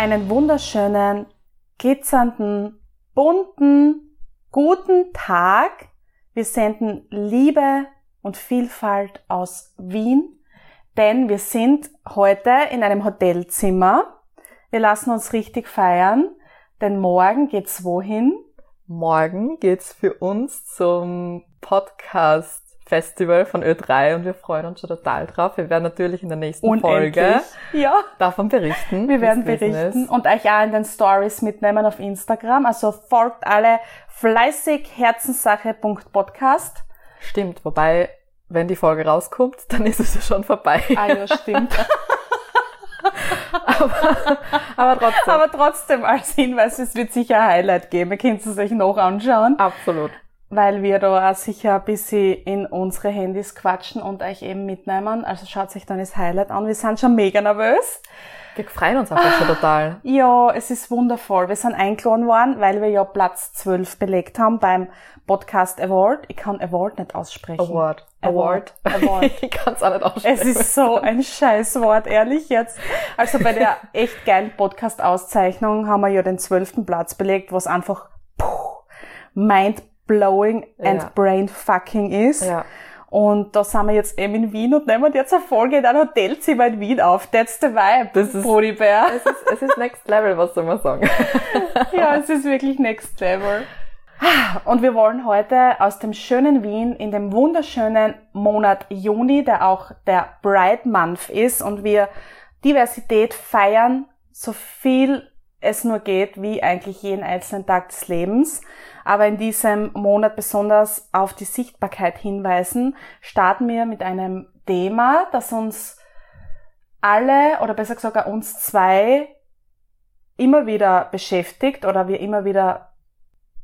Einen wunderschönen, glitzernden, bunten, guten Tag. Wir senden Liebe und Vielfalt aus Wien, denn wir sind heute in einem Hotelzimmer. Wir lassen uns richtig feiern, denn morgen geht's wohin? Morgen geht's für uns zum Podcast Festival von Ö3 und wir freuen uns schon total drauf. Wir werden natürlich in der nächsten Folge Ja. davon berichten. Wir werden berichten ist. und euch auch in den Stories mitnehmen auf Instagram. Also folgt alle fleißig herzenssache.podcast. Stimmt, wobei, wenn die Folge rauskommt, dann ist es ja schon vorbei. Ah ja, stimmt. Aber trotzdem. Aber trotzdem als Hinweis, es wird sicher ein Highlight geben. Ihr könnt es euch noch anschauen, Absolut. Weil wir da auch sicher ein bisschen in unsere Handys quatschen und euch eben mitnehmen. Also schaut euch dann das Highlight an. Wir sind schon mega nervös. Wir freuen uns einfach schon total. Ja, es ist wundervoll. Wir sind eingeladen worden, weil wir ja Platz 12 belegt haben beim Podcast Award. Ich kann Award nicht aussprechen. Award. Award. Award. ich kann es auch nicht aussprechen. Es ist so ein Scheißwort, ehrlich jetzt. Also bei der echt geilen Podcast-Auszeichnung haben wir ja den zwölften Platz belegt, was einfach puh, mind-blowing and Ja. brain-fucking ist. Ja. Und da sind wir jetzt eben in Wien und nehmen jetzt eine Folge in einem Hotelzimmer in Wien auf. That's the vibe, Das ist- Bodybär. Es ist, es ist next level, was soll man sagen. Ja, es ist wirklich next level. Und wir wollen heute aus dem schönen Wien in dem wunderschönen Monat Juni, der auch der Bride Month ist und wir Diversität feiern, so viel es nur geht, wie eigentlich jeden einzelnen Tag des Lebens. Aber in diesem Monat besonders auf die Sichtbarkeit hinweisen, starten wir mit einem Thema, das uns alle, oder besser gesagt uns zwei, immer wieder beschäftigt oder wir immer wieder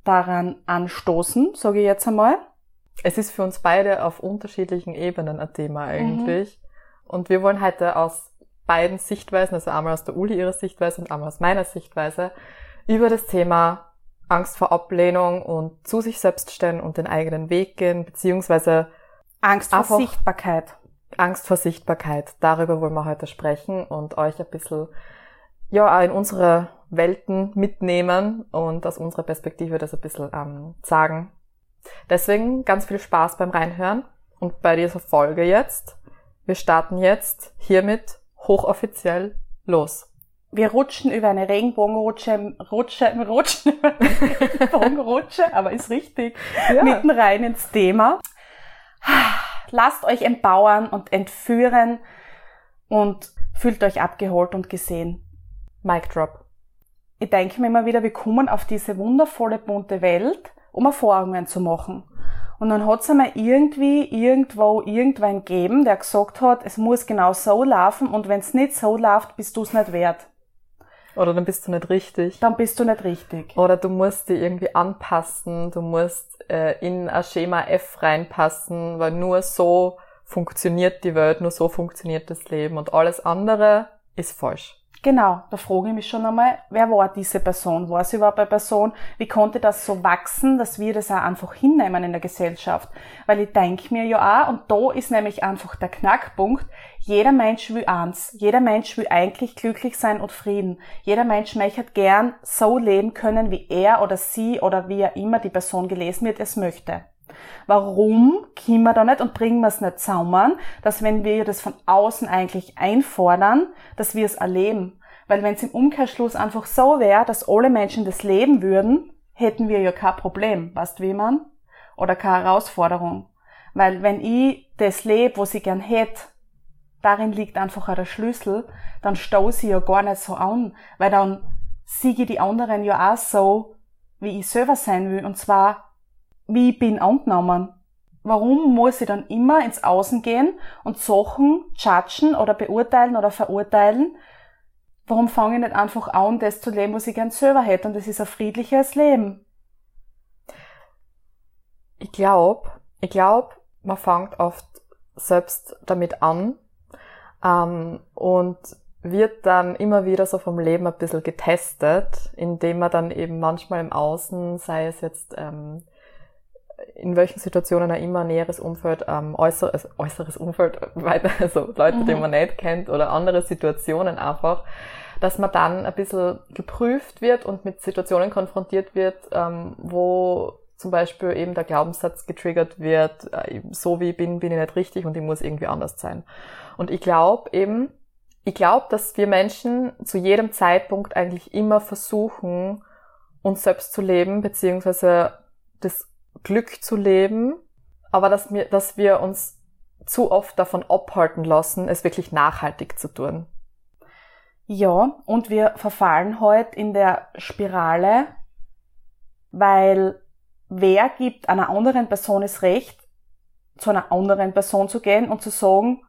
daran anstoßen, sage ich jetzt einmal. Es ist für uns beide auf unterschiedlichen Ebenen ein Thema eigentlich. Und wir wollen heute aus beiden Sichtweisen, also einmal aus der Uli ihrer Sichtweise und einmal aus meiner Sichtweise, über das Thema Angst vor Ablehnung und zu sich selbst stellen und den eigenen Weg gehen, beziehungsweise Angst vor Sichtbarkeit. Angst vor Sichtbarkeit. Darüber wollen wir heute sprechen und euch ein bisschen, ja, in unsere Welten mitnehmen und aus unserer Perspektive das ein bisschen ähm, sagen. Deswegen ganz viel Spaß beim Reinhören und bei dieser Folge jetzt. Wir starten jetzt hiermit hochoffiziell los. Wir rutschen über eine Regenbogenrutsche, Rutsche, rutschen über eine Regenbogenrutsche, aber ist richtig, Ja. mitten rein ins Thema. Lasst euch empowern und entführen und fühlt euch abgeholt und gesehen. Mic drop. ich denke mir immer wieder, wir kommen auf diese wundervolle, bunte Welt, um Erfahrungen zu machen. Und dann hat es einmal irgendwie, irgendwo, irgendwann gegeben, der gesagt hat, es muss genau so laufen und wenn es nicht so läuft, bist du es nicht wert. Oder dann bist du nicht richtig. Dann bist du nicht richtig. Oder du musst dich irgendwie anpassen, du musst äh, in ein Schema F reinpassen, weil nur so funktioniert die Welt, nur so funktioniert das Leben und alles andere ist falsch. Genau, da frage ich mich schon einmal, wer war diese Person? War sie überhaupt eine Person? Wie konnte das so wachsen, dass wir das auch einfach hinnehmen in der Gesellschaft? Weil ich denke mir ja auch, und da ist nämlich einfach der Knackpunkt, jeder Mensch will eins. Jeder Mensch will eigentlich glücklich sein und Frieden. Jeder Mensch möchte gern so leben können, wie er oder sie oder wie er immer die Person gelesen wird, es möchte. Warum können wir da nicht und bringen wir es nicht zusammen, dass wenn wir das von außen eigentlich einfordern, dass wir es erleben? Weil wenn es im Umkehrschluss einfach so wäre, dass alle Menschen das leben würden, hätten wir ja kein Problem, weißt wie man? Oder keine Herausforderung. Weil wenn ich das lebe, was ich gern hätte, darin liegt einfach auch der Schlüssel, dann stoße ich ja gar nicht so an, weil dann siege ich die anderen ja auch so, wie ich selber sein will, und zwar wie ich bin angenommen. Warum muss ich dann immer ins Außen gehen und Sachen judgen oder beurteilen oder verurteilen, warum fange ich nicht einfach an, das zu leben, was ich gern selber hätte? Und das ist ein friedliches Leben. Ich glaube, ich glaube, man fängt oft selbst damit an ähm, und wird dann immer wieder so vom Leben ein bisschen getestet, indem man dann eben manchmal im Außen, sei es jetzt ähm, in welchen Situationen er immer näheres Umfeld, ähm, äußeres, äußeres Umfeld, weiter, also Leute, mhm. die man nicht kennt oder andere Situationen einfach, dass man dann ein bisschen geprüft wird und mit Situationen konfrontiert wird, ähm, wo zum Beispiel eben der Glaubenssatz getriggert wird, äh, so wie ich bin, bin ich nicht richtig und ich muss irgendwie anders sein. Und ich glaube eben, ich glaube, dass wir Menschen zu jedem Zeitpunkt eigentlich immer versuchen, uns selbst zu leben, beziehungsweise das Glück zu leben, aber dass wir, dass wir uns zu oft davon abhalten lassen, es wirklich nachhaltig zu tun. Ja, und wir verfallen heute in der Spirale, weil wer gibt einer anderen Person das Recht, zu einer anderen Person zu gehen und zu sagen,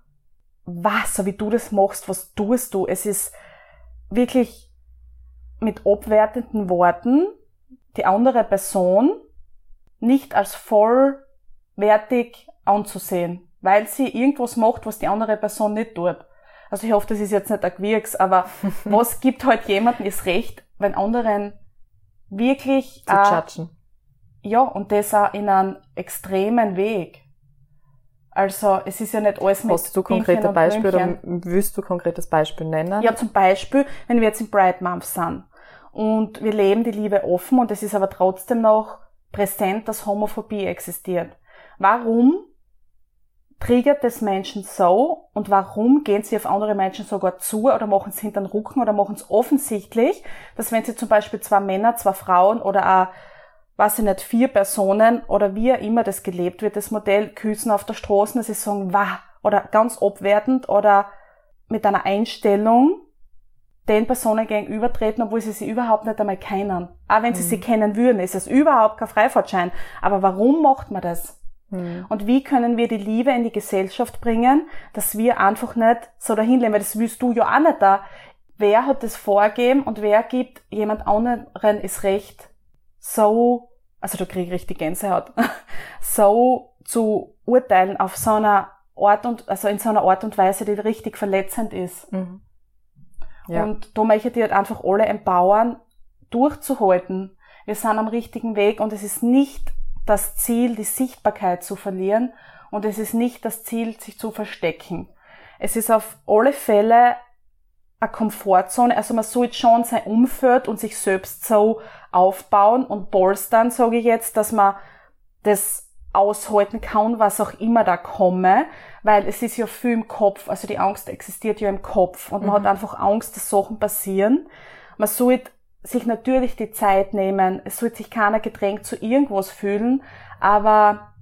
was, so wie du das machst, was tust du? Es ist wirklich mit abwertenden Worten die andere Person nicht als vollwertig anzusehen, weil sie irgendwas macht, was die andere Person nicht tut. Also ich hoffe, das ist jetzt nicht ein Gewirks, aber was gibt halt jemandem das Recht, wenn anderen wirklich zu äh, judgen? Ja, und das auch in einem extremen Weg. Also es ist ja nicht alles mit Hast du konkrete Beispiele oder willst du konkretes Beispiel nennen? Ja, zum Beispiel, wenn wir jetzt im Bright Month sind und wir leben die Liebe offen und es ist aber trotzdem noch präsent, dass Homophobie existiert. Warum triggert das Menschen so und warum gehen sie auf andere Menschen sogar zu oder machen es hinter den Rücken oder machen es offensichtlich, dass wenn sie zum Beispiel zwei Männer, zwei Frauen oder auch weiß ich nicht, vier Personen oder wie auch immer das gelebt wird, das Modell küssen auf der Straße, dass sie sagen, wah, oder ganz abwertend oder mit einer Einstellung den Personen gegenübertreten, obwohl sie sie überhaupt nicht einmal kennen. Auch wenn sie mhm. sie kennen würden, ist es überhaupt kein Freifahrtschein. Aber warum macht man das? Mhm. Und wie können wir die Liebe in die Gesellschaft bringen, dass wir einfach nicht so dahin leben, weil das willst du ja auch nicht da. Wer hat das vorgeben und wer gibt jemand anderen das Recht, so, also da kriege ich richtig Gänsehaut, so zu urteilen auf so einer Art und, also in so einer Art und Weise, die richtig verletzend ist. Mhm. Ja. Und da möchte ich halt einfach alle empowern, durchzuhalten. Wir sind am richtigen Weg und es ist nicht das Ziel, die Sichtbarkeit zu verlieren und es ist nicht das Ziel, sich zu verstecken. Es ist auf alle Fälle eine Komfortzone. Also man sollte schon sein Umfeld und sich selbst so aufbauen und bolstern, sage ich jetzt, dass man das aushalten kann, was auch immer da komme, weil es ist ja viel im Kopf, also die Angst existiert ja im Kopf und man mhm. hat einfach Angst, dass Sachen passieren. Man sollte sich natürlich die Zeit nehmen, es sollte sich keiner gedrängt zu irgendwas fühlen, aber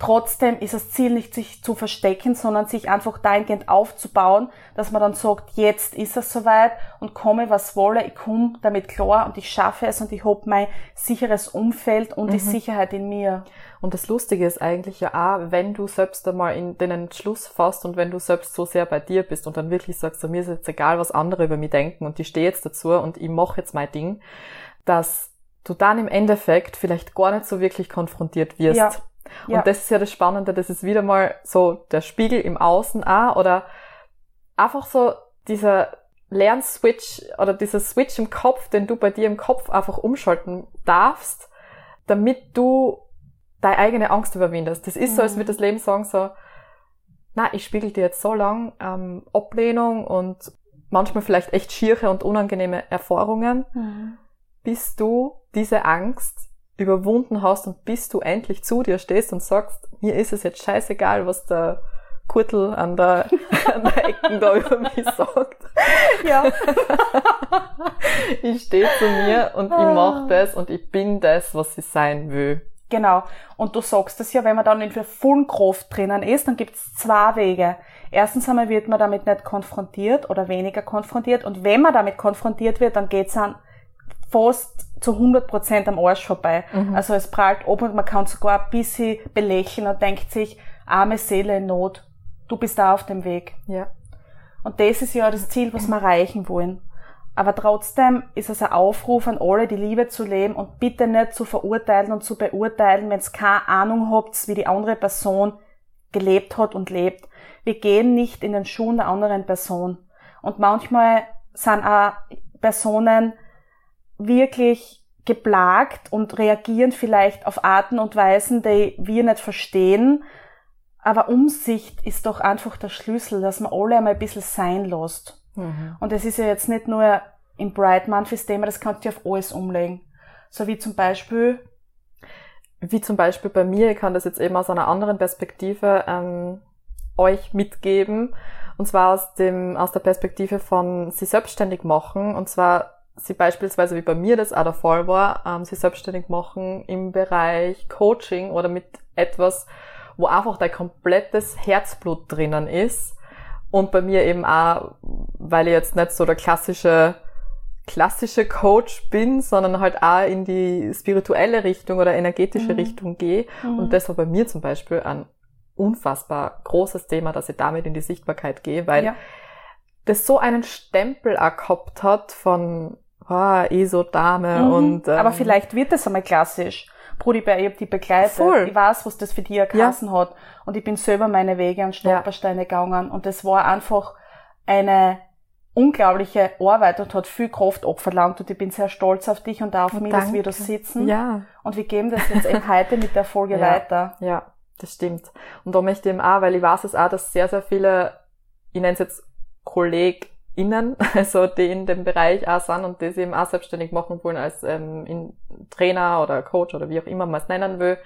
Trotzdem ist das Ziel nicht, sich zu verstecken, sondern sich einfach dahingehend aufzubauen, dass man dann sagt, jetzt ist es soweit und komme, was wolle, ich komme damit klar und ich schaffe es und ich habe mein sicheres Umfeld und mhm. die Sicherheit in mir. Und das Lustige ist eigentlich ja auch, wenn du selbst einmal in den Entschluss fasst und wenn du selbst so sehr bei dir bist und dann wirklich sagst, so, mir ist jetzt egal, was andere über mich denken und ich stehe jetzt dazu und ich mache jetzt mein Ding, dass du dann im Endeffekt vielleicht gar nicht so wirklich konfrontiert wirst. Ja ja. Und das ist ja das Spannende, das ist wieder mal so der Spiegel im Außen auch oder einfach so dieser Lernswitch oder dieser Switch im Kopf, den du bei dir im Kopf einfach umschalten darfst, damit du deine eigene Angst überwindest. Das ist mhm. so, als würde das Leben sagen so, na, ich spiegel dir jetzt so lang ähm, Ablehnung und manchmal vielleicht echt schiere und unangenehme Erfahrungen, mhm. bis du diese Angst überwunden hast und bis du endlich zu dir stehst und sagst, mir ist es jetzt scheißegal, was der Kurtel an der, an der Ecken da über mich sagt. Ja. ich stehe zu mir und ich mache das und ich bin das, was ich sein will. Genau. Und du sagst das ja, wenn man dann in der vollen Kraft drinnen ist, dann gibt's zwei Wege. Erstens einmal wird man damit nicht konfrontiert oder weniger konfrontiert. Und wenn man damit konfrontiert wird, dann geht's an fast zu 100% am Arsch vorbei. Mhm. Also es prallt ab und man kann sogar ein bisschen belächeln und denkt sich, arme Seele in Not, du bist da auf dem Weg. Ja. Und das ist ja das Ziel, was wir erreichen wollen. Aber trotzdem ist es ein Aufruf an alle, die Liebe zu leben und bitte nicht zu verurteilen und zu beurteilen, wenn es keine Ahnung habt, wie die andere Person gelebt hat und lebt. Wir gehen nicht in den Schuhen der anderen Person. Und manchmal sind auch Personen wirklich geplagt und reagieren vielleicht auf Arten und Weisen, die wir nicht verstehen. Aber Umsicht ist doch einfach der Schlüssel, dass man alle einmal ein bisschen sein lässt. Mhm. Und es ist ja jetzt nicht nur im Bright Month Thema, das kannst du auf alles umlegen. So wie zum Beispiel. Wie zum Beispiel bei mir, ich kann das jetzt eben aus einer anderen Perspektive ähm, euch mitgeben. Und zwar aus dem, aus der Perspektive von sie selbstständig machen. Und zwar sie beispielsweise, wie bei mir das auch der Fall war, ähm, sie selbstständig machen im Bereich Coaching oder mit etwas, wo einfach dein komplettes Herzblut drinnen ist und bei mir eben auch, weil ich jetzt nicht so der klassische, klassische Coach bin, sondern halt auch in die spirituelle Richtung oder energetische mhm. Richtung gehe. Mhm. Und das war bei mir zum Beispiel ein unfassbar großes Thema, dass ich damit in die Sichtbarkeit gehe, weil ja. das so einen Stempel gehabt hat von ah, ESO-Dame mhm. und... Ähm, Aber vielleicht wird das einmal klassisch. Brudi, ich habe die begleitet. Voll. Ich weiß, was das für dich geheißen ja. hat. Und ich bin selber meine Wege und Stolpersteine ja. gegangen. Und das war einfach eine unglaubliche Arbeit und hat viel Kraft abverlangt. Und ich bin sehr stolz auf dich und auch auf und mich, danke. dass wir da sitzen. Ja. Und wir geben das jetzt eben heute mit der Folge ja. weiter. Ja, das stimmt. Und da möchte ich eben auch, weil ich weiß es auch, dass sehr, sehr viele, ich nenne es jetzt Kolleg, innen, also die in dem Bereich auch sind und die sich eben auch selbstständig machen wollen als ähm, Trainer oder Coach oder wie auch immer man es nennen will,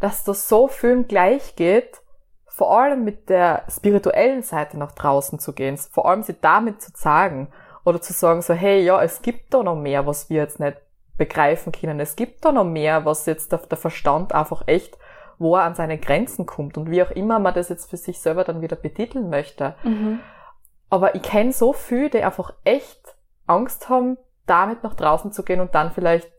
dass das so vielen gleich geht, vor allem mit der spirituellen Seite nach draußen zu gehen, vor allem sie damit zu sagen oder zu sagen so, hey, ja, es gibt da noch mehr, was wir jetzt nicht begreifen können. Es gibt da noch mehr, was jetzt der, der Verstand einfach echt, wo er an seine Grenzen kommt und wie auch immer man das jetzt für sich selber dann wieder betiteln möchte. Mhm. Aber ich kenne so viele, die einfach echt Angst haben, damit nach draußen zu gehen und dann vielleicht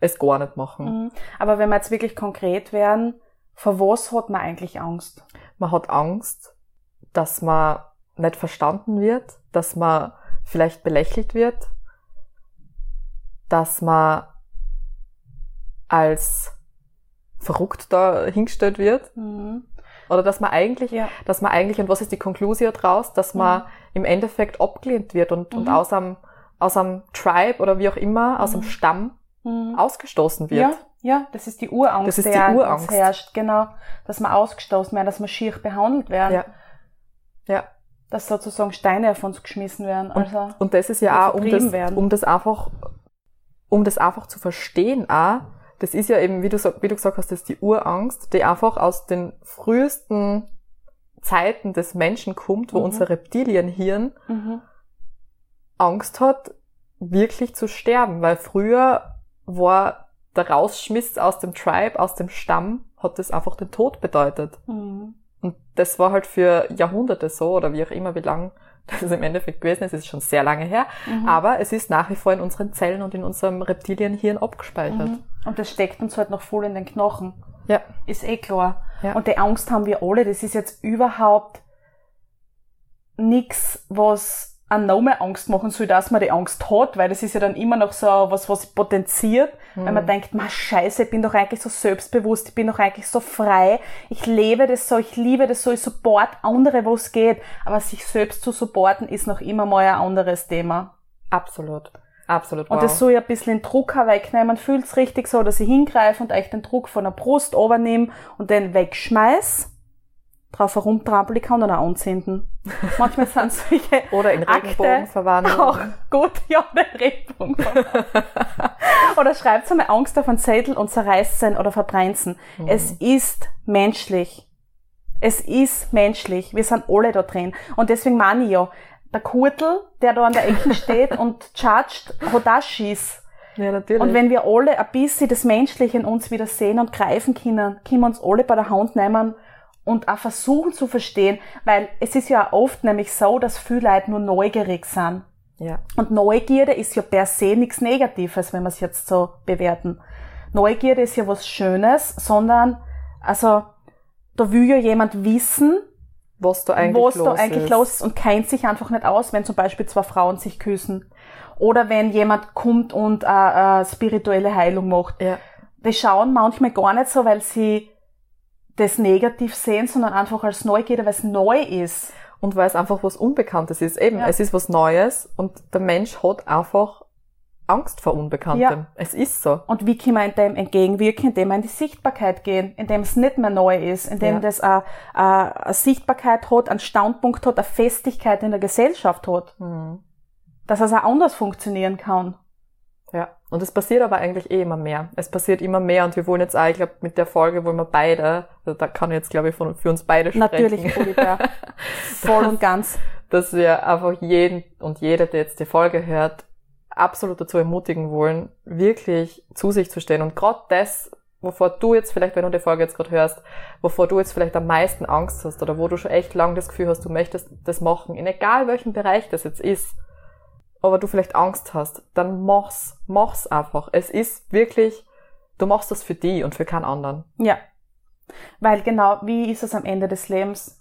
es gar nicht machen. Mhm. Aber wenn wir jetzt wirklich konkret werden, vor was hat man eigentlich Angst? Man hat Angst, dass man nicht verstanden wird, dass man vielleicht belächelt wird, dass man als verrückt da hingestellt wird. Mhm. Oder dass man eigentlich, ja. dass man eigentlich, und was ist die Konklusion daraus, dass man mhm. im Endeffekt abgelehnt wird und, mhm. und aus einem, aus einem Tribe oder wie auch immer, aus einem mhm. Stamm mhm. ausgestoßen wird. Ja, ja, das ist die Urangst, das ist die Urangst. herrscht, genau. Dass man ausgestoßen wird, dass man schier behandelt werden. Ja. Ja. Dass sozusagen Steine auf uns geschmissen werden. Also und, und das ist ja auch, um das, um das einfach, um das einfach zu verstehen auch, das ist ja eben, wie du, wie du gesagt hast, das ist die Urangst, die einfach aus den frühesten Zeiten des Menschen kommt, wo mhm. unser Reptilienhirn mhm. Angst hat, wirklich zu sterben, weil früher war der Rausschmiss aus dem Tribe, aus dem Stamm, hat das einfach den Tod bedeutet. Mhm. Und das war halt für Jahrhunderte so, oder wie auch immer, wie lang das ist im Endeffekt gewesen ist, ist schon sehr lange her, mhm. aber es ist nach wie vor in unseren Zellen und in unserem Reptilienhirn abgespeichert. Mhm. Und das steckt uns halt noch voll in den Knochen. Ja. Ist eh klar. Ja. Und die Angst haben wir alle. Das ist jetzt überhaupt nichts, was an nochmal Angst machen soll, dass man die Angst hat, weil das ist ja dann immer noch so was, was potenziert, mhm. weil man mhm. denkt, ma scheiße, ich bin doch eigentlich so selbstbewusst, ich bin doch eigentlich so frei, ich lebe das so, ich liebe das so, ich support andere, wo es geht, aber sich selbst zu supporten ist noch immer mal ein anderes Thema. Absolut. Absolut. Wow. Und das soll ja ein bisschen den Druck wegnehmen. Man fühlt es richtig so, dass ich hingreife und euch den Druck von der Brust übernehme und den wegschmeiß drauf herumtrampeln kann und auch anzünden. Manchmal sind solche Oder in Regenbogen verwandeln. Auch gut, ja, den Regenbogen Oder schreibt einmal Angst auf einen Zettel und zerreißt sein oder verbrennt mhm. Es ist menschlich. Es ist menschlich. Wir sind alle da drin. Und deswegen meine ich ja, der Kurtel, der da an der Ecke steht und judged, hat auch Schiss. Ja, natürlich. Und wenn wir alle ein bisschen das Menschliche in uns wieder sehen und greifen können, können wir uns alle bei der Hand nehmen und auch versuchen zu verstehen, weil es ist ja oft nämlich so, dass viele Leute nur neugierig sind. Ja. Und Neugierde ist ja per se nichts Negatives, wenn wir es jetzt so bewerten. Neugierde ist ja was Schönes, sondern, also, da will ja jemand wissen, was da eigentlich was los da eigentlich ist. los ist und kennt sich einfach nicht aus, wenn zum Beispiel zwei Frauen sich küssen. Oder wenn jemand kommt und äh, äh, spirituelle Heilung macht. Ja. Die schauen manchmal gar nicht so, weil sie das negativ sehen, sondern einfach als Neugierde, weil es neu ist. Und weil es einfach was Unbekanntes ist. Eben, Ja. es ist was Neues und der Mensch hat einfach Angst vor Unbekanntem. Ja. Es ist so. Und wie kann man dem entgegenwirken, indem man in die Sichtbarkeit gehen, indem es nicht mehr neu ist, indem Ja. das eine, eine, Sichtbarkeit hat, einen Standpunkt hat, eine Festigkeit in der Gesellschaft hat, Mhm. dass es auch anders funktionieren kann. Und es passiert aber eigentlich eh immer mehr. Es passiert immer mehr und wir wollen jetzt auch, ich glaube, mit der Folge wollen wir beide, also da kann ich jetzt, glaube ich, von, für uns beide sprechen. Natürlich, Polybär. Voll und ganz. dass wir einfach jeden und jede, der jetzt die Folge hört, absolut dazu ermutigen wollen, wirklich zu sich zu stehen. Und gerade das, wovor du jetzt vielleicht, wenn du die Folge jetzt gerade hörst, wovor du jetzt vielleicht am meisten Angst hast oder wo du schon echt lang das Gefühl hast, du möchtest das machen, in egal welchem Bereich das jetzt ist, aber du vielleicht Angst hast, dann mach's, mach's einfach. Es ist wirklich, du machst das für die und für keinen anderen. Ja. Weil genau, wie ist es am Ende des Lebens?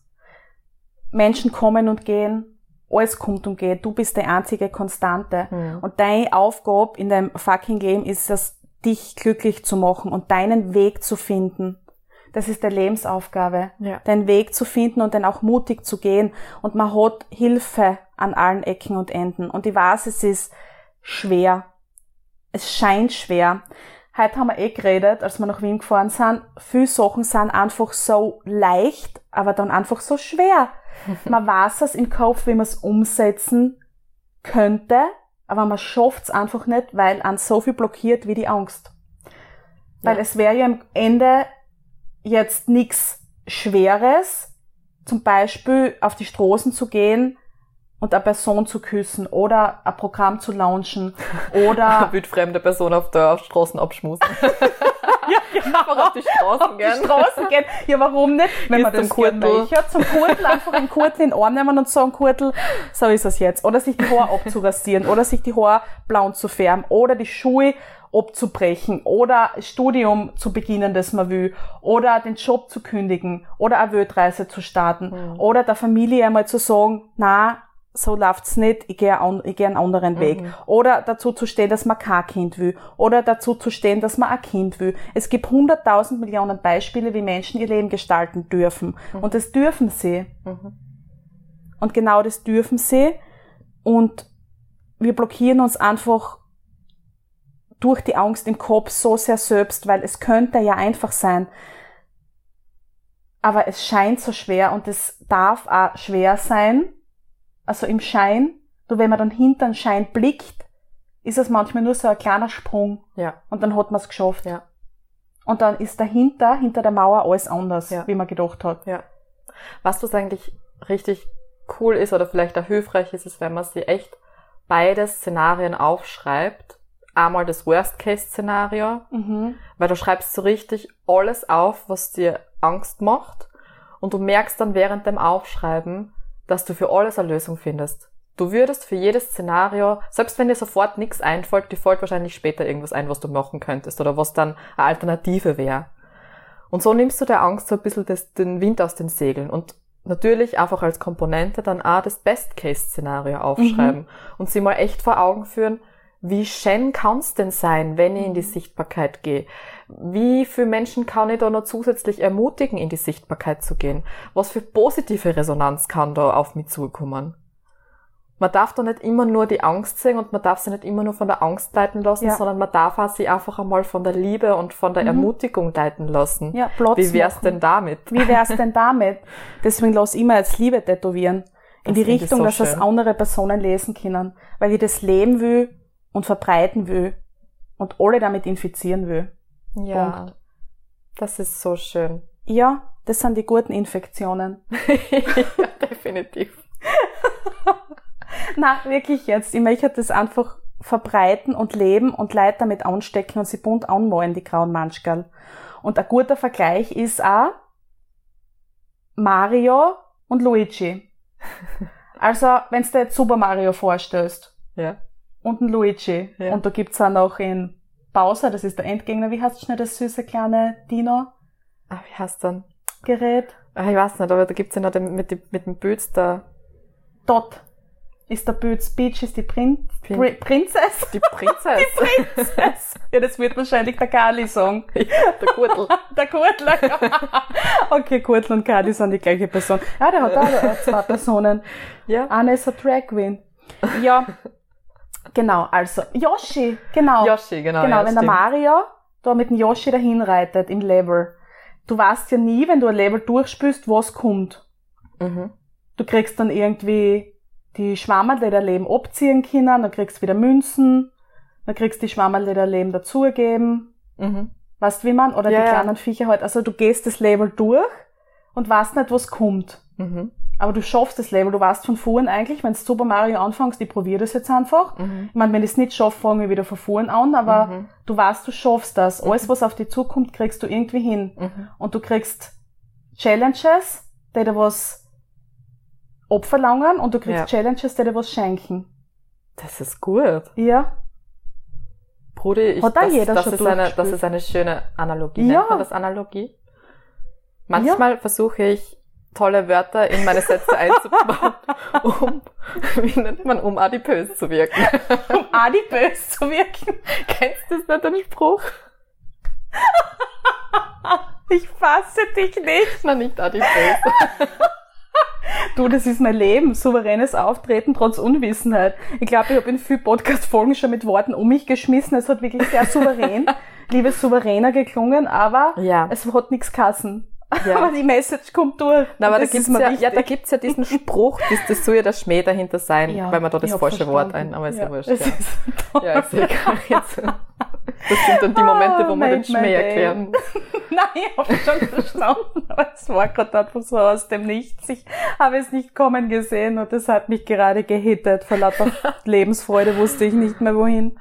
Menschen kommen und gehen, alles kommt und geht, du bist die einzige Konstante. Hm. Und deine Aufgabe in deinem fucking Leben ist es, dich glücklich zu machen und deinen Weg zu finden. Das ist der Lebensaufgabe. Ja. Den Weg zu finden und dann auch mutig zu gehen. Und man hat Hilfe an allen Ecken und Enden. Und ich weiß, es ist schwer. Es scheint schwer. Heute haben wir eh geredet, als wir nach Wien gefahren sind. Viele Sachen sind einfach so leicht, aber dann einfach so schwer. man weiß es im Kopf, wie man es umsetzen könnte, aber man schafft es einfach nicht, weil an so viel blockiert wie die Angst. Weil Ja. es wäre ja am Ende jetzt nichts Schweres, zum Beispiel auf die Straßen zu gehen und eine Person zu küssen oder ein Programm zu launchen oder wildfremde Person auf der Straßen abschmusen. Einfach auf die Straßen auf gehen. die Straßen gehen. Ja, warum nicht? Wenn Bis man das zum Kurtel. möchte. Zum Kurtel einfach einen Kurtel in den Arm nehmen und sagen, Kurtel, so ist es jetzt. Oder sich die Haare abzurasieren oder sich die Haare blau zu färben oder die Schuhe abzubrechen oder Studium zu beginnen, das man will oder den Job zu kündigen oder eine Weltreise zu starten Mhm. oder der Familie einmal zu sagen, na, so läuft's nicht, ich gehe an, ich gehe einen anderen Weg. Mhm. Oder dazu zu stehen, dass man kein Kind will. Oder dazu zu stehen, dass man ein Kind will. Es gibt hunderttausend Millionen Beispiele, wie Menschen ihr Leben gestalten dürfen. Und das dürfen sie. Mhm. Und genau das dürfen sie. Und wir blockieren uns einfach durch die Angst im Kopf so sehr selbst, weil es könnte ja einfach sein. Aber es scheint so schwer und es darf auch schwer sein. Also im Schein. Nur wenn man dann hinter den Schein blickt, ist es manchmal nur so ein kleiner Sprung Ja, und dann hat man es geschafft. ja. Und dann ist dahinter, hinter der Mauer alles anders, Ja. wie man gedacht hat. Ja. Was was eigentlich richtig cool ist oder vielleicht auch hilfreich ist, ist, wenn man sich echt beide Szenarien aufschreibt. Einmal das Worst-Case-Szenario, Mhm. weil du schreibst so richtig alles auf, was dir Angst macht und du merkst dann während dem Aufschreiben, dass du für alles eine Lösung findest. Du würdest für jedes Szenario, selbst wenn dir sofort nichts einfällt, dir fällt wahrscheinlich später irgendwas ein, was du machen könntest oder was dann eine Alternative wäre. Und so nimmst du der Angst so ein bisschen das, den Wind aus den Segeln und natürlich einfach als Komponente dann auch das Best-Case-Szenario aufschreiben und sie mal echt vor Augen führen, wie schön kann's denn sein, wenn ich in die Sichtbarkeit gehe? Wie viele Menschen kann ich da noch zusätzlich ermutigen, in die Sichtbarkeit zu gehen? Was für positive Resonanz kann da auf mich zukommen? Man darf da nicht immer nur die Angst sehen und man darf sie nicht immer nur von der Angst leiten lassen, Ja. sondern man darf auch sie einfach einmal von der Liebe und von der Mhm. Ermutigung leiten lassen. Ja, Platz Wie wär's machen. denn damit? Wie wär's denn damit? Deswegen lass ich mir jetzt Liebe tätowieren. In Das die Richtung, so dass das andere Personen lesen können. Weil ich das leben will und verbreiten will und alle damit infizieren will. Ja, Punkt. das ist so schön. Ja, das sind die guten Infektionen. ja, definitiv. Na, wirklich jetzt. Ich möchte das einfach verbreiten und leben und Leute damit anstecken und sie bunt anmalen, die grauen Manschkerl. Und ein guter Vergleich ist auch Mario und Luigi. Also, wenn du dir jetzt Super Mario vorstellst Ja. Und ein Luigi Ja. und da gibt's auch noch in Bowser, das ist der Endgegner, wie heißt schnell das süße kleine Dino-Gerät? Ah, wie heißt dann? Ah, Ich weiß nicht, aber da gibt's ja noch den, mit, dem- mit dem Böts da Dort ist der Böts Beach, ist die Prin Prin- Pri Prinzess. die Prinzess. Prinzess. ja, das wird wahrscheinlich der Kali sagen. der Gürtel. Der Gurtler. okay, Gurtler und Kali sind die gleiche Person. Ja, der hat auch zwei Personen. Ja. Eine ist eine Drag Queen. Ja, genau, also Yoshi, genau. Yoshi, genau. genau, ja, wenn der stimmt. Mario da mit dem Yoshi dahin reitet im Level, du weißt ja nie, wenn du ein Level durchspülst, was kommt. Mhm. Du kriegst dann irgendwie die Schwammerl, die dein Leben abziehen können, dann kriegst du wieder Münzen, dann kriegst du die Schwammerl, die Leben dazugeben. Mhm. Weißt du, wie man? Oder Ja, die ja. kleinen Viecher halt. Also du gehst das Level durch und weißt nicht, was kommt. Mhm. Aber du schaffst das Level, du weißt von vorn eigentlich, wenn du Super Mario anfängst, ich probiere das jetzt einfach. Mhm. Ich meine, wenn ich es nicht schaffe, fange ich wieder von vorn an, aber Mhm. du weißt, du schaffst das. Alles, was auf dich zukommt, kriegst du irgendwie hin. Mhm. Und du kriegst Challenges, die dir was abverlangen und du kriegst Ja. Challenges, die dir was schenken. Das ist gut. Ja? Brudi, ich, Hat das, jeder das, schon ist eine, das ist eine schöne Analogie. Ja. Nennt man das Analogie? Manchmal versuche ich, tolle Wörter in meine Sätze einzubauen, um, wie nennt man, um adipös zu wirken. Um adipös zu wirken. Kennst du das nicht, den Spruch? Ich fasse dich nicht. Na, nicht adipös. Du, das ist mein Leben. Souveränes Auftreten trotz Unwissenheit. Ich glaube, ich habe in vielen Podcast-Folgen schon mit Worten um mich geschmissen. Es hat wirklich sehr souverän, liebes Souveräner geklungen, aber Ja. es hat nichts kassen. Ja. Aber die Message kommt durch. Na, aber da gibt's ja, wichtig. ja, da gibt's ja diesen Spruch, das, das soll ja der Schmäh dahinter sein, Ja, weil man da das falsche Wort verstanden. ein, aber ist ja, wurscht. es Ja. ist ja, ist egal. Jetzt. Das sind dann die Momente, wo man den Oh, made my Schmäh erklären. Nein, ich habe schon verstanden, aber es war gerade einfach so aus dem Nichts. Ich habe es nicht kommen gesehen und das hat mich gerade gehittet. Vor lauter Lebensfreude wusste ich nicht mehr wohin.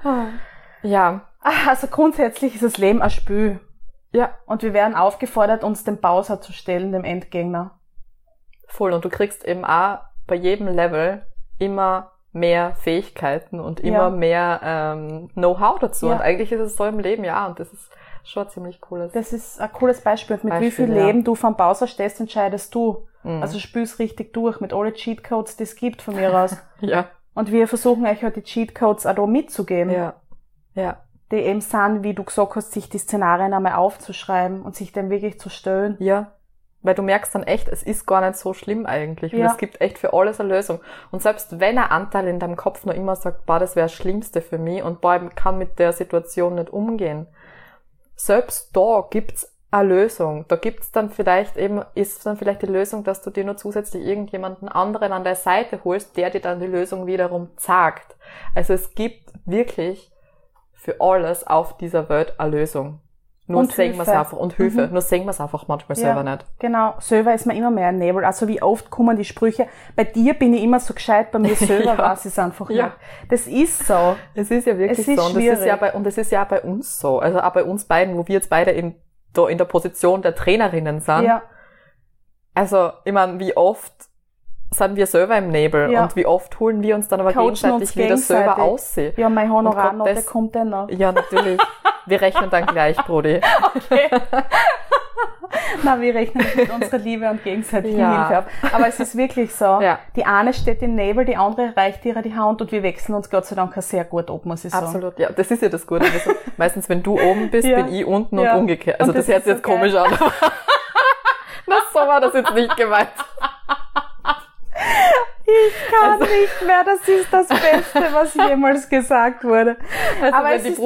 Ja, Ah, Also grundsätzlich ist das Leben ein Spiel. Ja, Und wir werden aufgefordert, uns dem Bowser zu stellen, dem Endgegner. voll. Und du kriegst eben auch bei jedem Level immer mehr Fähigkeiten und immer Ja. mehr ähm, Know-how dazu. Ja. Und eigentlich ist es so im Leben, ja, und das ist schon ziemlich cooles. Das ist ein cooles Beispiel. Und mit wie Beispiel, viel ja. Leben du vom Bowser stehst, entscheidest du. Mhm. Also spielst richtig durch mit alle Cheatcodes, die es gibt von mir aus. ja, Und wir versuchen euch halt die Cheatcodes auch da mitzugeben. ja, ja, Die eben sind, wie du gesagt hast, sich die Szenarien einmal aufzuschreiben und sich dem wirklich zu stellen. ja. Weil du merkst dann echt, es ist gar nicht so schlimm eigentlich. Und Ja. es gibt echt für alles eine Lösung. Und selbst wenn ein Anteil in deinem Kopf noch immer sagt, boah, das wäre das Schlimmste für mich und boah, ich kann mit der Situation nicht umgehen. Selbst da gibt's eine Lösung. Da gibt's dann vielleicht eben, ist dann vielleicht die Lösung, dass du dir nur zusätzlich irgendjemanden anderen an der Seite holst, der dir dann die Lösung wiederum sagt. Also es gibt wirklich für alles auf dieser Welt eine Lösung. Nur Und sehen wir's Hilfe. einfach. Und Hilfe. Mhm. Nur sehen wir's einfach manchmal Ja. selber nicht. Genau, selber ist mir immer mehr ein Nebel. Also wie oft kommen die Sprüche, bei dir bin ich immer so gescheit, bei mir selber Ja. weiß ich es einfach Ja. nicht. Das ist so. Es ist ja wirklich Es ist so. Und das ist ja bei, und es ist ja auch bei uns so. Also auch bei uns beiden, wo wir jetzt beide in, da in der Position der Trainerinnen sind. Ja, Also, ich meine, wie oft sind wir selber im Nebel Ja. und wie oft holen wir uns dann aber Coachen gegenseitig wieder selber aussehen. ja mein Honorar noch, der kommt dann noch. Ja, natürlich. Wir rechnen dann gleich, Brody. Na, wir rechnen mit unserer Liebe und gegenseitigen Ja. Hilfe ab. Aber es ist wirklich so. Ja. Die eine steht im Nebel, die andere reicht ihr die Hand und wir wechseln uns Gott sei Dank sehr gut ab, muss ich sagen. Absolut, ja. Das ist ja das Gute. Also, meistens, wenn du oben bist, Ja. bin ich unten und umgekehrt. Also Und das, das hört sich so jetzt komisch an. das so war das jetzt nicht gemeint. Ich kann nicht mehr, das ist das Beste, was jemals gesagt wurde. Also Aber wenn die ist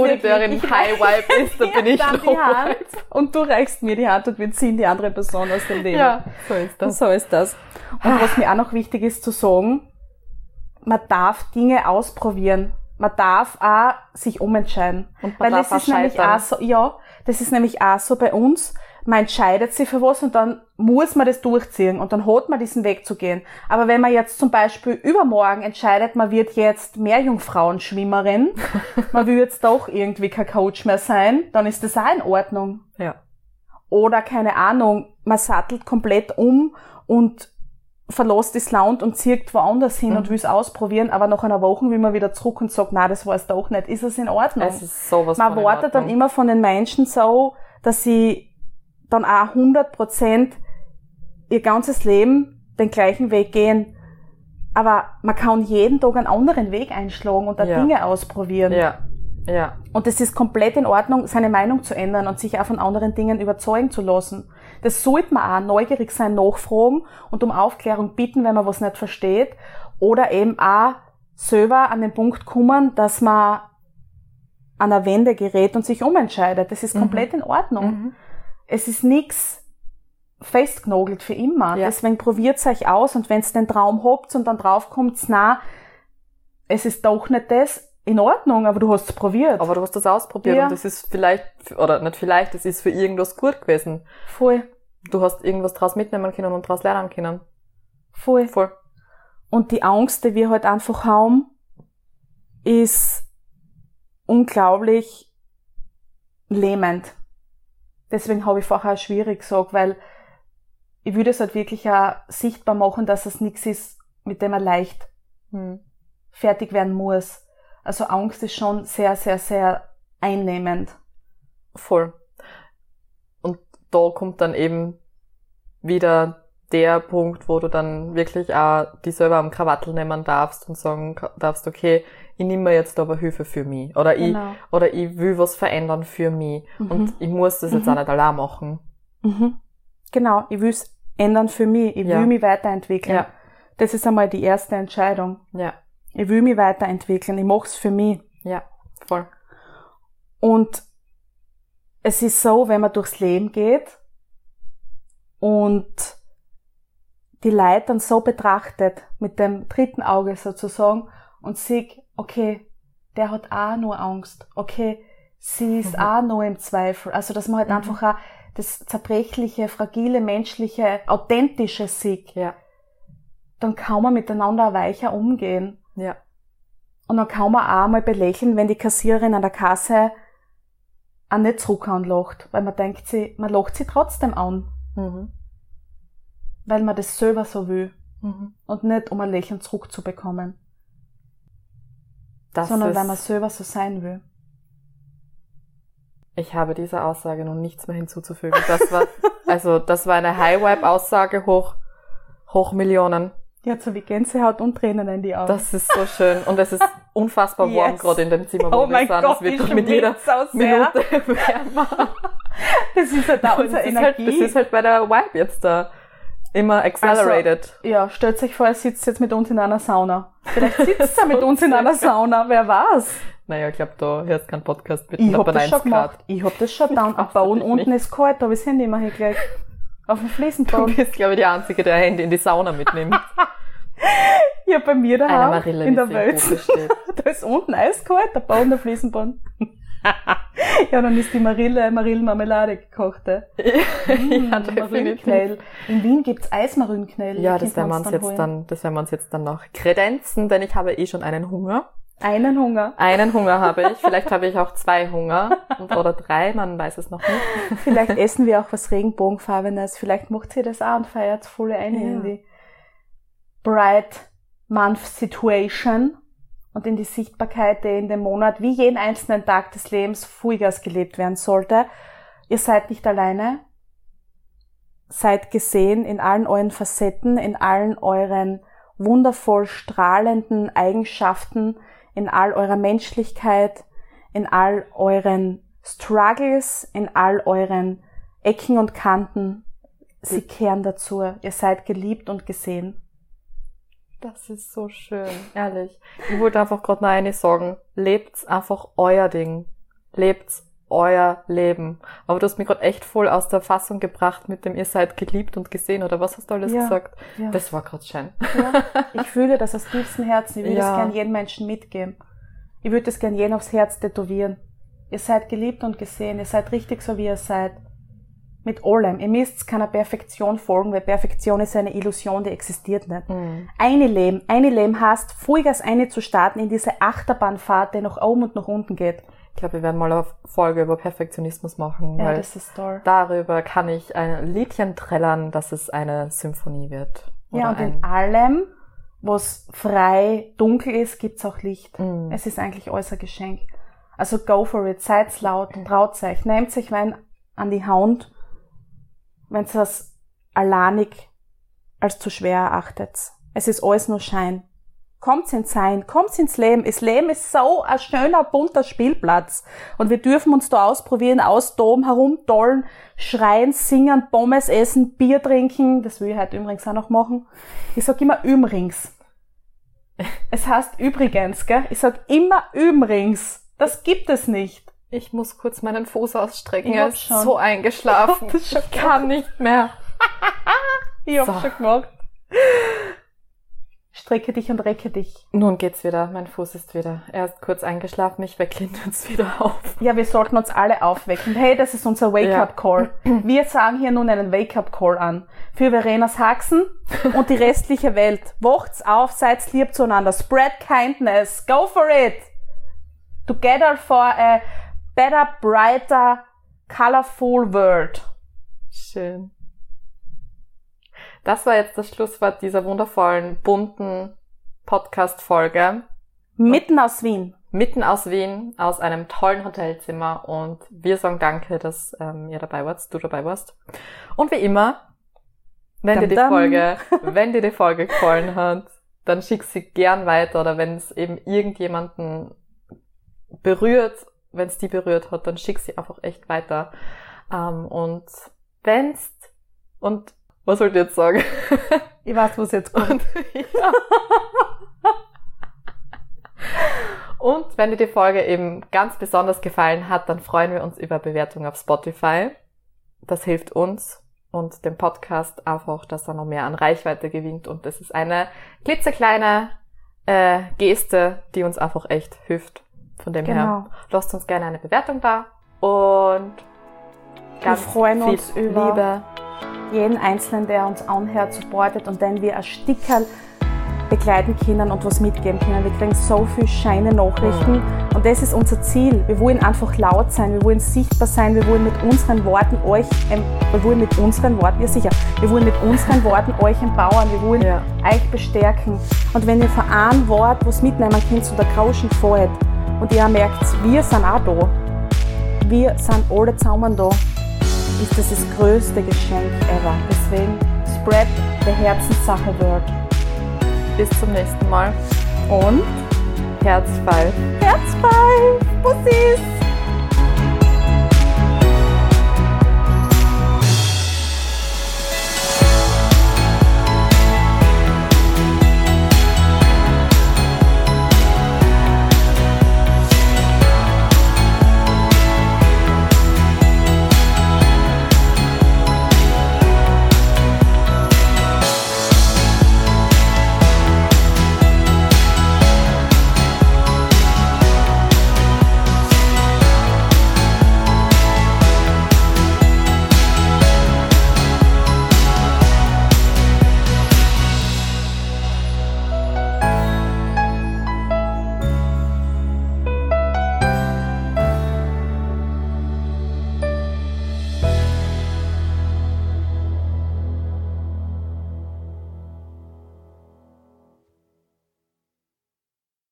ich High Vibe ist, dann bin ich dann die Hand und du reichst mir die Hand und wir ziehen die andere Person aus dem Leben. Ja, so ist das. So ist das. Und was mir auch noch wichtig ist zu sagen, man darf Dinge ausprobieren. Man darf auch sich umentscheiden. Und man Weil darf das ist auch nämlich scheitern. auch so, ja, das ist nämlich auch so bei uns. Man entscheidet sich für was und dann muss man das durchziehen und dann hat man diesen Weg zu gehen. Aber wenn man jetzt zum Beispiel übermorgen entscheidet, man wird jetzt Meerjungfrauenschwimmerin, man will jetzt doch irgendwie kein Coach mehr sein, dann ist das auch in Ordnung. Ja. Oder keine Ahnung, man sattelt komplett um und verlässt das Land und zieht woanders hin Mhm. und will es ausprobieren, aber nach einer Woche will man wieder zurück und sagt, na, das war es doch nicht. Ist es in Ordnung? Es ist sowas man erwartet dann immer von den Menschen so, dass sie dann auch 100 Prozent ihr ganzes Leben den gleichen Weg gehen. Aber man kann jeden Tag einen anderen Weg einschlagen und da Ja. Dinge ausprobieren. Ja. Ja. Und es ist komplett in Ordnung, seine Meinung zu ändern und sich auch von anderen Dingen überzeugen zu lassen. Das sollte man auch neugierig sein, nachfragen und um Aufklärung bitten, wenn man was nicht versteht. Oder eben auch selber an den Punkt kommen, dass man an der Wende gerät und sich umentscheidet. Das ist Mhm. komplett in Ordnung. Mhm. Es ist nichts festgenagelt für immer. Ja. Deswegen probiert's euch aus und wenn's den Traum habt und dann draufkommt, na, es ist doch nicht das, in Ordnung, aber du hast's probiert. Aber du hast das ausprobiert Ja. und das ist vielleicht, oder nicht vielleicht, das ist für irgendwas gut gewesen. Voll, Du hast irgendwas draus mitnehmen können und draus lernen können. voll. Voll. Und die Angst, die wir halt einfach haben, ist unglaublich lähmend. Deswegen habe ich vorher auch schwierig gesagt, weil ich würde es halt wirklich auch sichtbar machen, dass es nichts ist, mit dem man leicht Hm. fertig werden muss. Also Angst ist schon sehr, sehr, sehr einnehmend. Voll. Und da kommt dann eben wieder der Punkt, wo du dann wirklich auch die selber am Krawattel nehmen darfst und sagen darfst, okay, ich nehme jetzt aber Hilfe für mich. Oder ich, Genau. oder ich will was verändern für mich. Mhm. Und ich muss das jetzt Mhm. auch nicht allein machen. Mhm. Genau, ich will es ändern für mich. Ich Ja. will mich weiterentwickeln. Ja. Das ist einmal die erste Entscheidung. Ja. Ich will mich weiterentwickeln. Ich mache es für mich. Ja. Voll. Und es ist so, wenn man durchs Leben geht und die Leute dann so betrachtet, mit dem dritten Auge sozusagen, und sieht, okay, der hat auch nur Angst. Okay, sie ist Mhm. auch nur im Zweifel. Also, dass man halt Mhm. einfach auch das zerbrechliche, fragile, menschliche, authentische sieht, Ja. dann kann man miteinander auch weicher umgehen. Ja. Und dann kann man auch mal belächeln, wenn die Kassiererin an der Kasse auch nicht zurück anlacht, weil man denkt sie, man lacht sie trotzdem an, Mhm. Weil man das selber so will Mhm. und nicht um ein Lächeln zurückzubekommen, Das sondern weil man selber so sein will. ich habe dieser Aussage nun nichts mehr hinzuzufügen. Das war, also, das war eine High-Vibe-Aussage hoch, hoch Millionen. Die hat so wie Gänsehaut und Tränen in die Augen. Das ist so schön. Und es ist unfassbar warm Yes. gerade in dem Zimmer, wo oh wir sind. Gott, es wird mit jeder so. Minute wärmer. Das ist halt Und unsere ist halt, Energie. das ist halt bei der Vibe jetzt da. Immer accelerated. ja, stellt euch vor, ihr sitzt jetzt mit uns in einer Sauna. Vielleicht sitzt ihr mit uns in einer. Sauna, wer weiß. naja, ich glaube, da hörst keinen Podcast mit Ich hab das 1 schon Grad. gemacht. Ich hab das schon down. Du unten ist kalt, da ich das Handy immer hingelegt. Auf dem Du Fliesenboden. bist, glaube ich, die Einzige, der Handy in die Sauna mitnimmt. Ja, bei mir daheim Marille, in der Welt. Da ist unten eiskalt, der Boden der Fliesenboden. ja, dann ist die Marille Marillenmarmelade gekochte. ja, Mm. Marillenknödel. In Wien gibt's Eismarillenknödel. Ja, das werden wir uns jetzt holen. dann, das werden wir uns jetzt dann noch kredenzen, denn ich habe eh schon einen Hunger. Einen Hunger. Einen Hunger habe ich. Vielleicht habe ich auch zwei Hunger oder drei, man weiß es noch nicht. Vielleicht essen wir auch was Regenbogenfarbenes. Vielleicht macht sie das auch und feiert voll ein Ja. in die Bright Month Situation und in die Sichtbarkeit, die in dem Monat wie jeden einzelnen Tag des Lebens Vollgas gelebt werden sollte. Ihr seid nicht alleine. Seid gesehen in allen euren Facetten, in allen euren wundervoll strahlenden Eigenschaften, in all eurer Menschlichkeit, in all euren Struggles, in all euren Ecken und Kanten. Sie kehren dazu. Ihr seid geliebt und gesehen. Das ist so schön, ehrlich. Ich wollte einfach gerade noch eine sagen. Lebt einfach euer Ding. Lebt euer Leben. Aber du hast mich gerade echt voll aus der Fassung gebracht mit dem ihr seid geliebt und gesehen oder was hast du alles Ja. gesagt? Ja. Das war gerade schön. Ja, ich fühle das aus tiefstem Herzen. Ich würde es gern jedem Menschen mitgeben. Ich würde es gern jedem aufs Herz tätowieren. Ihr seid geliebt und gesehen. Ihr seid richtig so, wie ihr seid. Mit allem. Ihr müsst keiner Perfektion folgen, weil Perfektion ist eine Illusion, die existiert nicht. Mhm. Eine Leben, eine Leben heißt, Vollgas eine zu starten in diese Achterbahnfahrt, die nach oben und nach unten geht. Ich glaube, wir werden mal eine Folge über Perfektionismus machen, Ja, weil das ist toll. darüber kann ich ein Liedchen trällern, dass es eine Symphonie wird. Ja, und in allem, was frei dunkel ist, gibt's auch Licht. Mm. Es ist eigentlich ein Geschenk. Also go for it, seid's laut, traut euch, nehmt sich Wein an die Hand, wenn's das alleinig als zu schwer erachtet. Es ist alles nur Schein. Kommt's ins Sein, kommt's ins Leben. Das Leben ist so ein schöner, bunter Spielplatz. Und wir dürfen uns da ausprobieren, austoben, herumtollen, schreien, singen, Pommes essen, Bier trinken. Das will ich heute übrigens auch noch machen. Ich sag immer übrigens. Es heißt übrigens, gell? Ich sag immer übrigens. Das gibt es nicht. Ich muss kurz meinen Fuß ausstrecken. Ich Er ist schon. so eingeschlafen. Schon ich kann nicht mehr. Ich hab's So. schon gemacht. Strecke dich und recke dich. Nun geht's wieder. Mein Fuß ist wieder. Er ist kurz eingeschlafen. Ich wecke ihn jetzt wieder auf. Ja, wir sollten uns alle aufwecken. Hey, das ist unser Wake-up-Call. Wir sagen hier nun einen Wake-up-Call an. Für Verenas Haxen und die restliche Welt. Wacht's auf, seid lieb zueinander. Spread kindness. Go for it. Together for a better, brighter, colorful world. Schön. Das war jetzt das Schlusswort dieser wundervollen, bunten Podcast-Folge. Mitten aus Wien. Mitten aus Wien, aus einem tollen Hotelzimmer. Und wir sagen danke, dass ähm, ihr dabei wart, du dabei warst. Und wie immer, wenn dir die Dam, dam. Folge, wenn dir die Folge gefallen hat, dann schick sie gern weiter. Oder wenn es eben irgendjemanden berührt, wenn es die berührt hat, dann schick sie einfach echt weiter. Ähm, und wenn's und was wollt ihr jetzt sagen? Ich weiß, was jetzt kommt. Und, ja. Und wenn dir die Folge eben ganz besonders gefallen hat, dann freuen wir uns über Bewertungen auf Spotify. Das hilft uns und dem Podcast einfach, dass er noch mehr an Reichweite gewinnt. Und das ist eine klitzekleine äh, Geste, die uns einfach echt hilft. Von dem Genau. her, lasst uns gerne eine Bewertung da. Und ganz freuen viel uns über- Liebe. jeden Einzelnen, der uns anhört, supportet und den wir ein Stickerl begleiten können und was mitgeben können. Wir kriegen so viel scheine Nachrichten und das ist unser Ziel. Wir wollen einfach laut sein, wir wollen sichtbar sein, wir wollen mit unseren Worten euch, wir wollen mit unseren Worten, ja sicher, wir wollen mit unseren Worten euch empowern, wir wollen Ja. euch bestärken. Und wenn ihr von einem Wort was mitnehmen könnt zu der Grauschen fällt und ihr merkt, wir sind auch da, wir sind alle zusammen da, ist das das größte Geschenk ever. Deswegen spread the Herzenssache Word. Bis zum nächsten Mal. Und Herzfall. Herzball, Bussis!